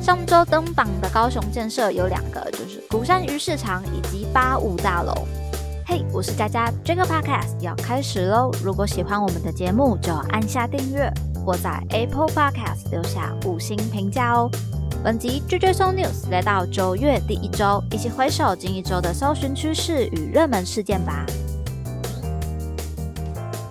上周登榜的高雄建设有两个，就是鼓山鱼市场以及八五大楼。嘿，我是佳佳，这个 podcast 要开始喽！如果喜欢我们的节目，就按下订阅或在 Apple Podcast 留下五星评价哦。本集 JJ So News 来到九月第一周，一起回首近一周的搜寻趋势与热门事件吧。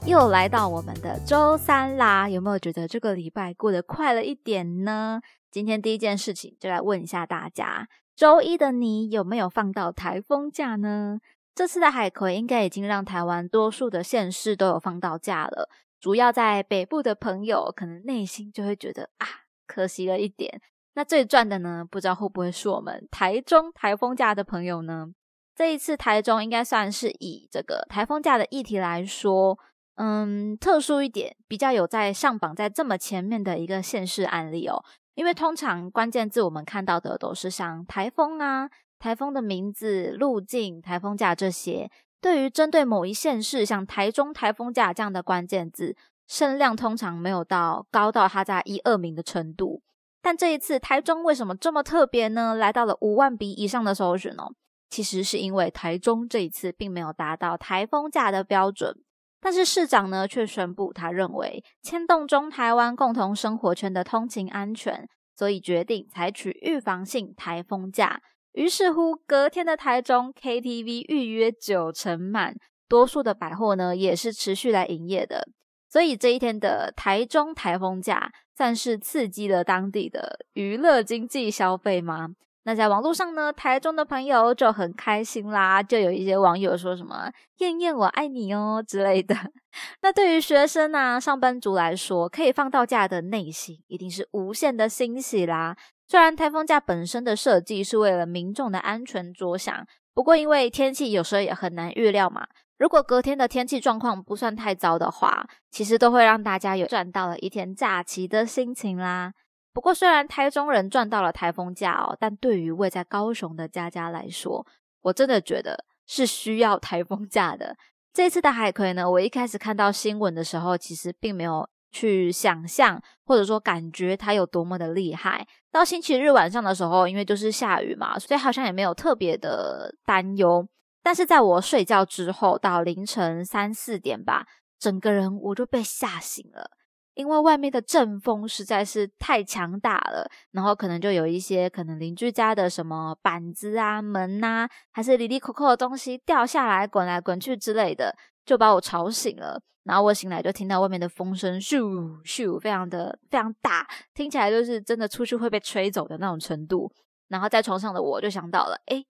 又来到我们的周三啦，有没有觉得这个礼拜过得快了一点呢？今天第一件事情就来问一下大家：周一的你有没有放到台风假呢？这次的海葵应该已经让台湾多数的县市都有放到假了，主要在北部的朋友可能内心就会觉得啊，可惜了一点。那最赚的呢？不知道会不会是我们台中台风假的朋友呢？这一次台中应该算是以这个台风假的议题来说，嗯，特殊一点，比较有在上榜在这么前面的一个县市案例哦。因为通常关键字我们看到的都是像台风啊、台风的名字、路径、台风假这些，对于针对某一县市，像台中台风假这样的关键字，声量通常没有到高到它在一二名的程度。但这一次台中为什么这么特别呢？来到了五万笔以上的搜寻哦，其实是因为台中这一次并没有达到台风假的标准，但是市长呢却宣布他认为牵动中台湾共同生活圈的通勤安全，所以决定采取预防性台风假。于是乎，隔天的台中 KTV 预约九成满，多数的百货呢也是持续来营业的。所以这一天的台中台风假，算是刺激了当地的娱乐经济消费吗？那在网络上呢，台中的朋友就很开心啦，就有一些网友说什么“燕燕我爱你哦”之类的。那对于学生啊、上班族来说，可以放到假的内心一定是无限的欣喜啦。虽然台风假本身的设计是为了民众的安全着想，不过因为天气有时候也很难预料嘛。如果隔天的天气状况不算太糟的话，其实都会让大家有赚到了一天假期的心情啦。不过，虽然台中人赚到了台风假哦，但对于位在高雄的佳佳来说，我真的觉得是需要台风假的。这次的海葵呢，我一开始看到新闻的时候，其实并没有去想象或者说感觉它有多么的厉害。到星期日晚上的时候，因为就是下雨嘛，所以好像也没有特别的担忧。但是在我睡觉之后，到凌晨三四点吧，整个人我就被吓醒了，因为外面的阵风实在是太强大了，然后可能就有一些可能邻居家的什么板子啊、门呐，还是里里扣扣的东西掉下来、滚来滚去之类的，就把我吵醒了。然后我醒来就听到外面的风声咻咻，非常的非常大，听起来就是真的出去会被吹走的那种程度。然后在床上的我就想到了，哎。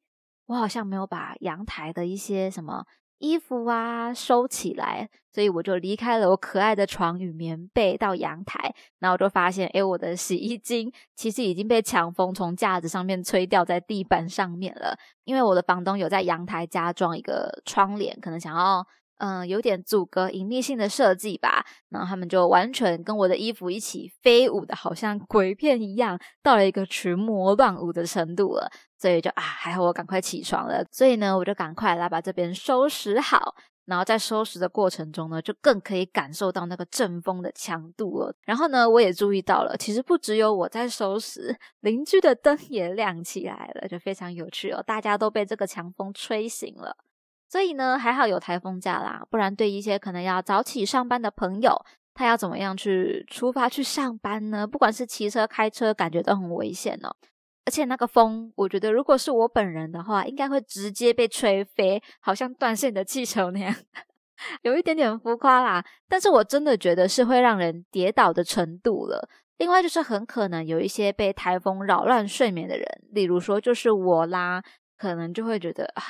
我好像没有把阳台的一些什么衣服啊收起来，所以我就离开了我可爱的床与棉被到阳台，然后我就发现，哎，我的洗衣精其实已经被强风从架子上面吹掉在地板上面了，因为我的房东有在阳台加装一个窗帘，可能想要。嗯，有点阻隔隐秘性的设计吧。然后他们就完全跟我的衣服一起飞舞的，好像鬼片一样，到了一个群魔乱舞的程度了。所以就啊，还好我赶快起床了。所以呢，我就赶快来把这边收拾好。然后在收拾的过程中呢，就更可以感受到那个阵风的强度了。然后呢，我也注意到了，其实不只有我在收拾，邻居的灯也亮起来了，就非常有趣哦。大家都被这个强风吹醒了。所以呢，还好有台风假啦，不然对一些可能要早起上班的朋友，他要怎么样去出发去上班呢？不管是骑车、开车，感觉都很危险哦。而且那个风，我觉得如果是我本人的话，应该会直接被吹飞，好像断线的气球那样，有一点点浮夸啦。但是我真的觉得是会让人跌倒的程度了。另外就是很可能有一些被台风扰乱睡眠的人，例如说就是我啦，可能就会觉得啊。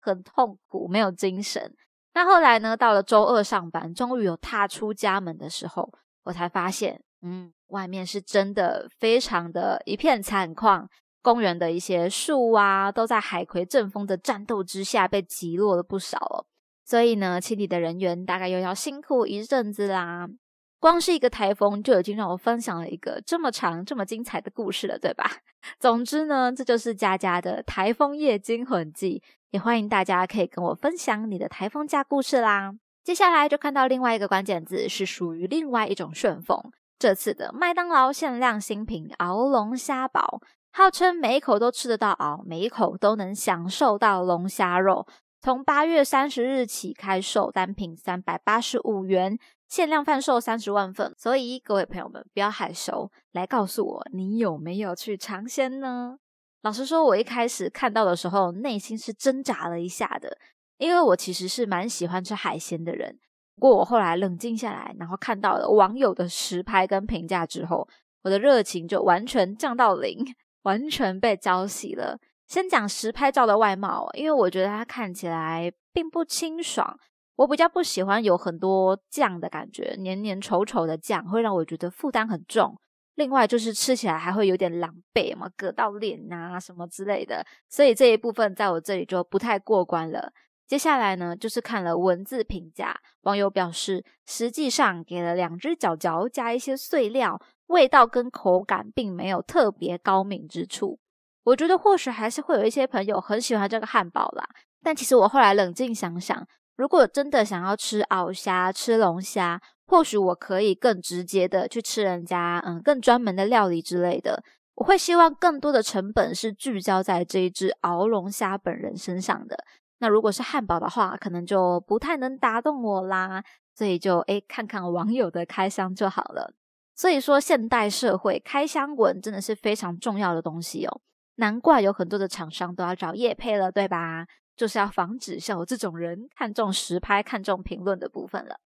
很痛苦，没有精神。那后来呢？到了周二上班，终于有踏出家门的时候，我才发现，嗯，外面是真的非常的一片惨况。公园的一些树啊，都在海葵阵风的战斗之下被击落了不少哦。所以呢，清理的人员大概又要辛苦一阵子啦。光是一个台风就已经让我分享了一个这么长、这么精彩的故事了，对吧？总之呢，这就是佳佳的台风夜惊魂记。也欢迎大家可以跟我分享你的台风假故事啦。接下来就看到另外一个关键字，是属于另外一种旋风。这次的麦当劳限量新品鳌龙虾堡，号称每一口都吃得到鳌，每一口都能享受到龙虾肉。从八月三十日起开售，单品三百八十五元，限量贩售三十万份。所以各位朋友们不要害羞，来告诉我你有没有去尝鲜呢？老实说，我一开始看到的时候，内心是挣扎了一下的，因为我其实是蛮喜欢吃海鲜的人。不过我后来冷静下来，然后看到了网友的实拍跟评价之后，我的热情就完全降到零，完全被浇熄了。先讲实拍照的外貌，因为我觉得它看起来并不清爽，我比较不喜欢有很多酱的感觉，黏黏稠稠的酱会让我觉得负担很重。另外就是吃起来还会有点狼狈嘛，割到脸啊什么之类的，所以这一部分在我这里就不太过关了。接下来呢，就是看了文字评价，网友表示，实际上给了两只脚脚加一些碎料，味道跟口感并没有特别高明之处。我觉得或许还是会有一些朋友很喜欢这个汉堡啦，但其实我后来冷静想想，如果真的想要吃鳌虾、吃龙虾，或许我可以更直接的去吃人家嗯更专门的料理之类的。我会希望更多的成本是聚焦在这一只鳌龙虾本人身上的。那如果是汉堡的话，可能就不太能打动我啦，所以就诶看看网友的开箱就好了。所以说，现代社会开箱文真的是非常重要的东西哦，难怪有很多的厂商都要找叶配了，对吧？就是要防止像我这种人看中实拍、看中评论的部分了。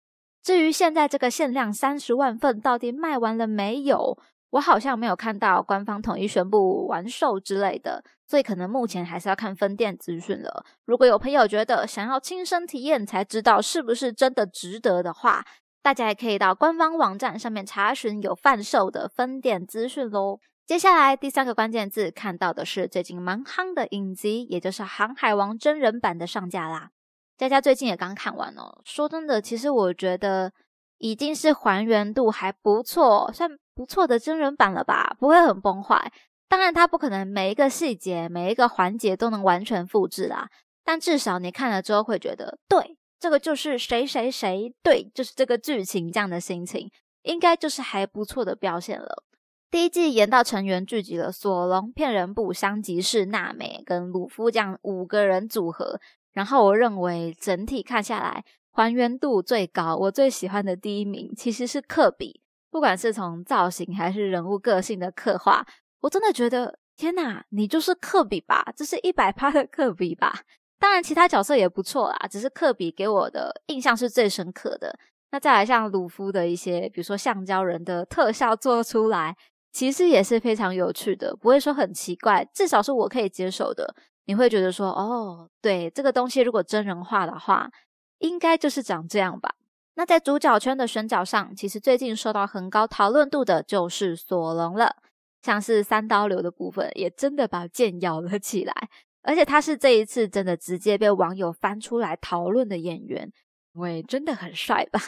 至于现在这个限量三十万份到底卖完了没有？我好像没有看到官方统一宣布完售之类的，所以可能目前还是要看分店资讯了。如果有朋友觉得想要亲身体验才知道是不是真的值得的话，大家也可以到官方网站上面查询有贩售的分店资讯喽。接下来第三个关键字看到的是最近蛮夯的影集，也就是《航海王》真人版的上架啦。佳佳最近也刚看完哦，说真的，其实我觉得已经是还原度还不错，算。不错的真人版了吧，不会很崩坏。当然，它不可能每一个细节、每一个环节都能完全复制啦。但至少你看了之后会觉得，对，这个就是谁谁谁，对，就是这个剧情这样的心情，应该就是还不错的表现了。第一季演到成员聚集了索隆、骗人部、香吉士、娜美跟鲁夫这样五个人组合，然后我认为整体看下来还原度最高，我最喜欢的第一名其实是科比。不管是从造型还是人物个性的刻画，我真的觉得天哪，你就是科比吧？这是一百趴的科比吧？当然，其他角色也不错啦，只是科比给我的印象是最深刻的。那再来像鲁夫的一些，比如说橡胶人的特效做出来，其实也是非常有趣的，不会说很奇怪，至少是我可以接受的。你会觉得说，哦，对，这个东西如果真人化的话，应该就是长这样吧。那在主角圈的选角上，其实最近受到很高讨论度的就是索隆了。像是三刀流的部分，也真的把剑咬了起来。而且他是这一次真的直接被网友翻出来讨论的演员，因为真的很帅吧？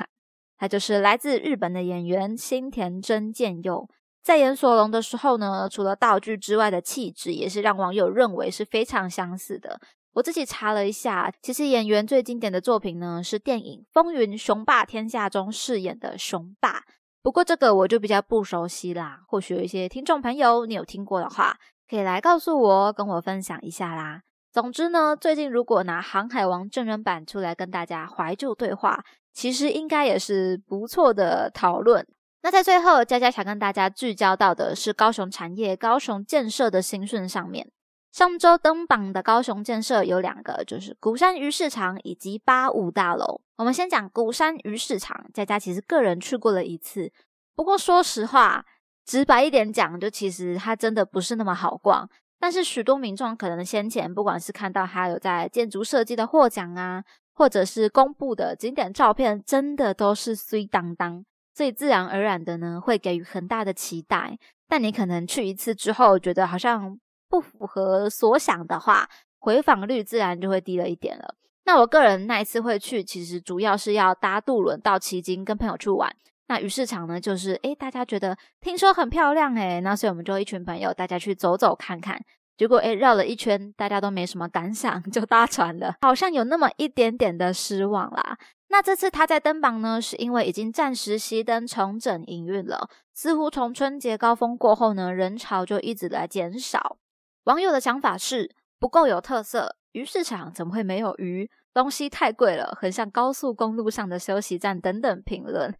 他就是来自日本的演员新田真剑佑。在演索隆的时候呢，除了道具之外的气质，也是让网友认为是非常相似的。我自己查了一下，其实演员最经典的作品呢是电影《风云雄霸天下》中饰演的雄霸。不过这个我就比较不熟悉啦，或许有一些听众朋友你有听过的话，可以来告诉我，跟我分享一下啦。总之呢，最近如果拿《航海王》真人版出来跟大家怀旧对话，其实应该也是不错的讨论。那在最后，佳佳想跟大家聚焦到的是高雄产业、高雄建设的新顺上面。上周登榜的高雄建设有两个，就是鼓山鱼市场以及八五大楼。我们先讲鼓山鱼市场，佳佳其实个人去过了一次，不过说实话，直白一点讲，就其实它真的不是那么好逛。但是许多民众可能先前不管是看到它有在建筑设计的获奖啊，或者是公布的景点照片，真的都是碎当当，所以自然而然的呢，会给予很大的期待。但你可能去一次之后，觉得好像。不符合所想的话，回访率自然就会低了一点了。那我个人那一次会去，其实主要是要搭渡轮到旗津跟朋友去玩。那鱼市场呢，就是诶大家觉得听说很漂亮诶那所以我们就一群朋友大家去走走看看。结果诶绕了一圈，大家都没什么感想，就搭船了，好像有那么一点点的失望啦。那这次他在登榜呢，是因为已经暂时熄灯重整营运了，似乎从春节高峰过后呢，人潮就一直在减少。网友的想法是不够有特色，鱼市场怎么会没有鱼？东西太贵了，很像高速公路上的休息站等等评论。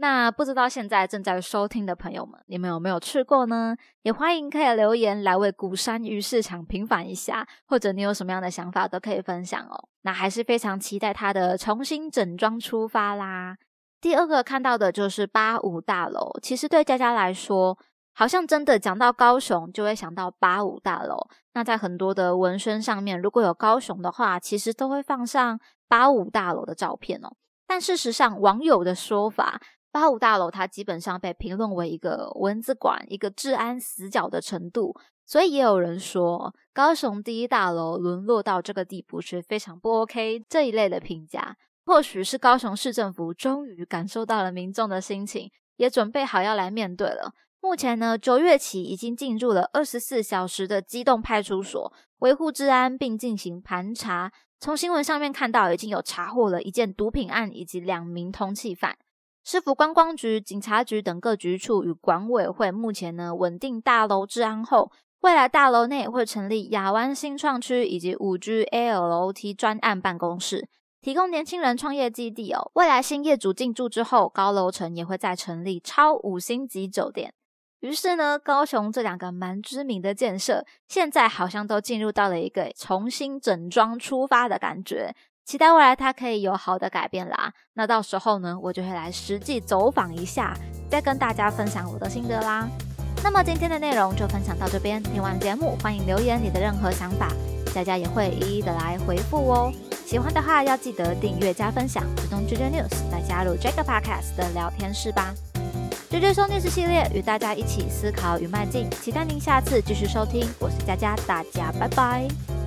那不知道现在正在收听的朋友们，你们有没有去过呢？也欢迎可以留言来为鼓山鱼市场平反一下，或者你有什么样的想法都可以分享哦。那还是非常期待它的重新整装出发啦。第二个看到的就是八五大楼，其实对佳佳来说，好像真的讲到高雄就会想到八五大楼。那在很多的文宣上面，如果有高雄的话，其实都会放上八五大楼的照片哦。但事实上，网友的说法。八五大楼，它基本上被评论为一个蚊子馆、一个治安死角的程度，所以也有人说，高雄第一大楼沦落到这个地步是非常不 OK 这一类的评价。或许是高雄市政府终于感受到了民众的心情，也准备好要来面对了。目前呢，九月起已经进入了二十四小时的机动派出所，维护治安并进行盘查。从新闻上面看到，已经有查获了一件毒品案以及两名通缉犯。市府观光局、警察局等各局处与管委会目前呢稳定大楼治安后，未来大楼内会成立亚湾新创区以及五 G ALOT 专案办公室，提供年轻人创业基地哦。未来新业主进驻之后，高楼层也会再成立超五星级酒店。于是呢，高雄这两个蛮知名的建设，现在好像都进入到了一个重新整装出发的感觉。期待未来它可以有好的改变啦。那到时候呢，我就会来实际走访一下，再跟大家分享我的心得啦。那么今天的内容就分享到这边，听完节目欢迎留言你的任何想法，佳佳也会一一的来回复哦。喜欢的话要记得订阅加分享，主动 JJ News 来加入 Jack Podcast 的聊天室吧。JJ 说 News 系列与大家一起思考与迈进，期待您下次继续收听。我是佳佳，大家拜拜。